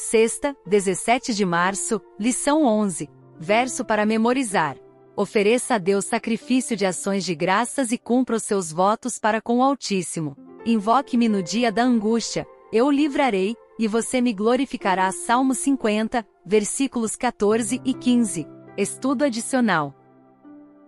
sexta, 17 de março, lição 11. Verso para memorizar. Ofereça a Deus sacrifício de ações de graças e cumpra os seus votos para com o Altíssimo. Invoque-me no dia da angústia, eu o livrarei, e você me glorificará. Salmo 50, versículos 14 e 15. Estudo adicional.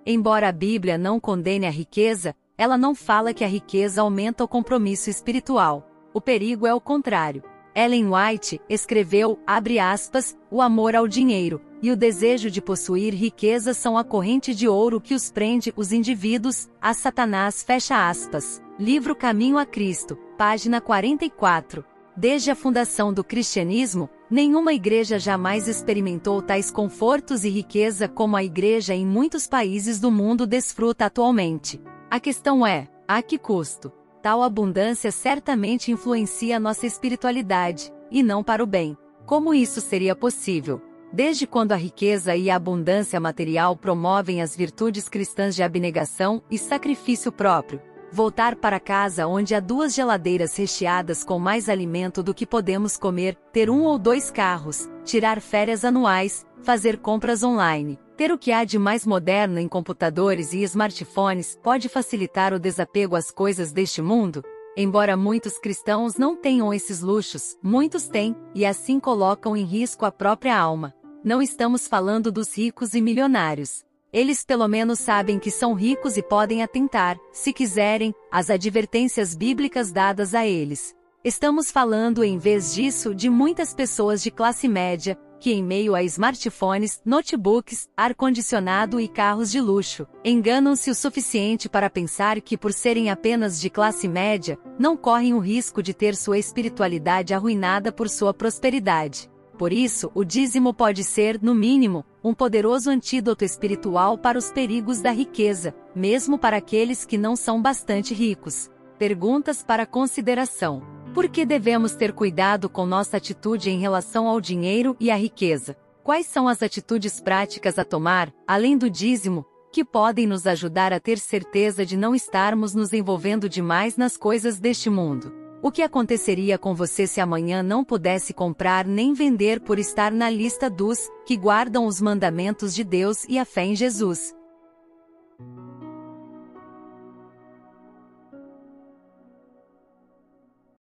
Embora a Bíblia não condene a riqueza, ela não fala que a riqueza aumenta o compromisso espiritual. O perigo é o contrário. Ellen White escreveu, abre aspas, o amor ao dinheiro e o desejo de possuir riqueza são a corrente de ouro que os prende os indivíduos a Satanás fecha aspas. Livro Caminho a Cristo, página 44. Desde a fundação do cristianismo, nenhuma igreja jamais experimentou tais confortos e riqueza como a igreja em muitos países do mundo desfruta atualmente. A questão é: a que custo? Tal abundância certamente influencia nossa espiritualidade, e não para o bem. Como isso seria possível? Desde quando a riqueza e a abundância material promovem as virtudes cristãs de abnegação e sacrifício próprio, voltar para casa onde há duas geladeiras recheadas com mais alimento do que podemos comer, ter um ou dois carros, tirar férias anuais, fazer compras online, ter o que há de mais moderno em computadores e smartphones pode facilitar o desapego às coisas deste mundo? Embora muitos cristãos não tenham esses luxos, muitos têm, e assim colocam em risco a própria alma. Não estamos falando dos ricos e milionários. Eles pelo menos sabem que são ricos e podem atentar, se quiserem, às advertências bíblicas dadas a eles. Estamos falando, em vez disso, de muitas pessoas de classe média, que em meio a smartphones, notebooks, ar-condicionado e carros de luxo, enganam-se o suficiente para pensar que por serem apenas de classe média, não correm o risco de ter sua espiritualidade arruinada por sua prosperidade. Por isso, o dízimo pode ser, no mínimo, um poderoso antídoto espiritual para os perigos da riqueza, mesmo para aqueles que não são bastante ricos. Perguntas para consideração. Por que devemos ter cuidado com nossa atitude em relação ao dinheiro e à riqueza? Quais são as atitudes práticas a tomar, além do dízimo, que podem nos ajudar a ter certeza de não estarmos nos envolvendo demais nas coisas deste mundo? O que aconteceria com você se amanhã não pudesse comprar nem vender por estar na lista dos que guardam os mandamentos de Deus e a fé em Jesus?